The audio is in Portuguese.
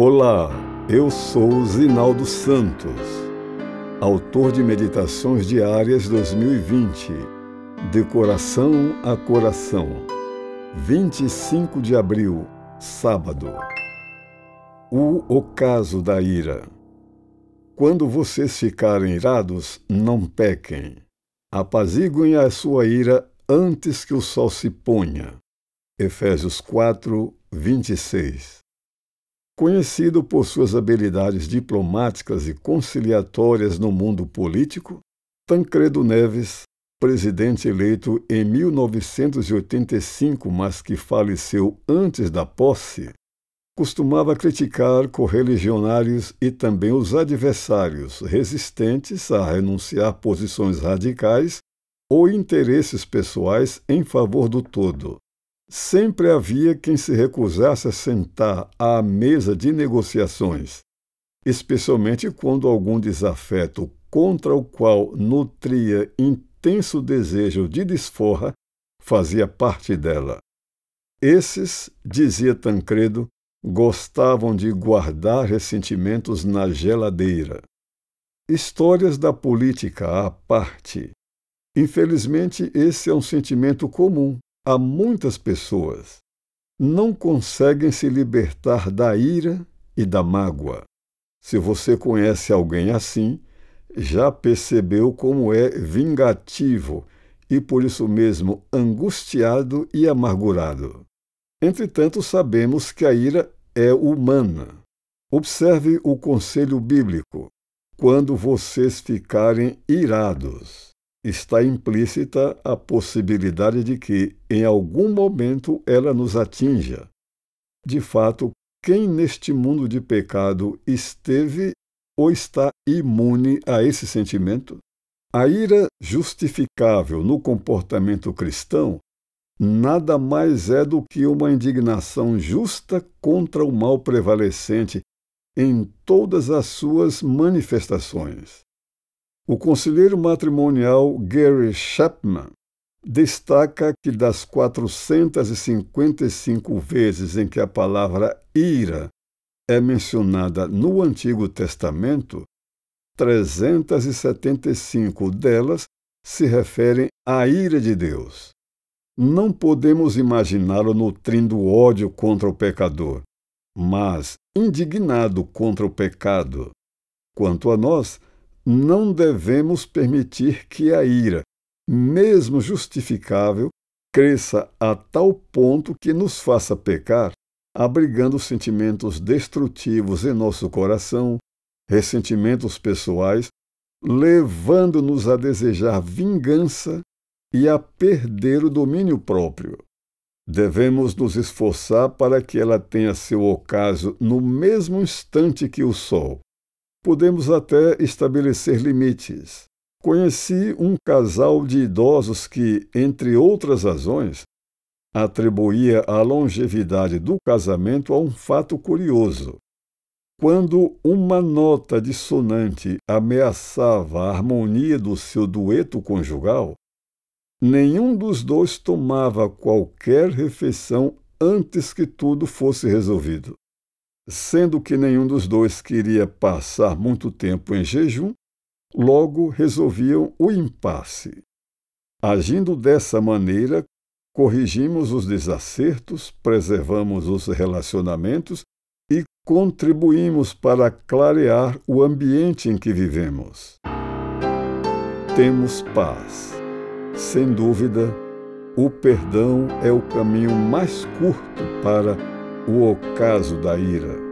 Olá, eu sou Zinaldo Santos, autor de Meditações Diárias 2020, de coração a coração, 25 de abril, sábado. O ocaso da ira. Quando vocês ficarem irados, não pequem. Apaziguem a sua ira antes que o sol se ponha. Efésios 4, 26. Conhecido por suas habilidades diplomáticas e conciliatórias no mundo político, Tancredo Neves, presidente eleito em 1985, mas que faleceu antes da posse, costumava criticar correligionários e também os adversários resistentes a renunciar posições radicais ou interesses pessoais em favor do todo. Sempre havia quem se recusasse a sentar à mesa de negociações, especialmente quando algum desafeto contra o qual nutria intenso desejo de desforra fazia parte dela. Esses, dizia Tancredo, gostavam de guardar ressentimentos na geladeira. Histórias da política à parte. Infelizmente, esse é um sentimento comum Há muitas pessoas não conseguem se libertar da ira e da mágoa. Se você conhece alguém assim, já percebeu como é vingativo e por isso mesmo angustiado e amargurado. Entretanto, sabemos que a ira é humana. Observe o conselho bíblico. Quando vocês ficarem irados, está implícita a possibilidade de que, em algum momento, ela nos atinja. De fato, quem neste mundo de pecado esteve ou está imune a esse sentimento? A ira justificável no comportamento cristão nada mais é do que uma indignação justa contra o mal prevalecente em todas as suas manifestações. O conselheiro matrimonial Gary Chapman destaca que das 455 vezes em que a palavra ira é mencionada no Antigo Testamento, 375 delas se referem à ira de Deus. Não podemos imaginá-lo nutrindo ódio contra o pecador, mas indignado contra o pecado. Quanto a nós, não devemos permitir que a ira, mesmo justificável, cresça a tal ponto que nos faça pecar, abrigando sentimentos destrutivos em nosso coração, ressentimentos pessoais, levando-nos a desejar vingança e a perder o domínio próprio. Devemos nos esforçar para que ela tenha seu ocaso no mesmo instante que o sol, podemos até estabelecer limites. Conheci um casal de idosos que, entre outras razões, atribuía a longevidade do casamento a um fato curioso. Quando uma nota dissonante ameaçava a harmonia do seu dueto conjugal, nenhum dos dois tomava qualquer refeição antes que tudo fosse resolvido. Sendo que nenhum dos dois queria passar muito tempo em jejum, logo resolviam o impasse. Agindo dessa maneira, corrigimos os desacertos, preservamos os relacionamentos e contribuímos para clarear o ambiente em que vivemos. Temos paz. Sem dúvida, o perdão é o caminho mais curto para o ocaso da ira.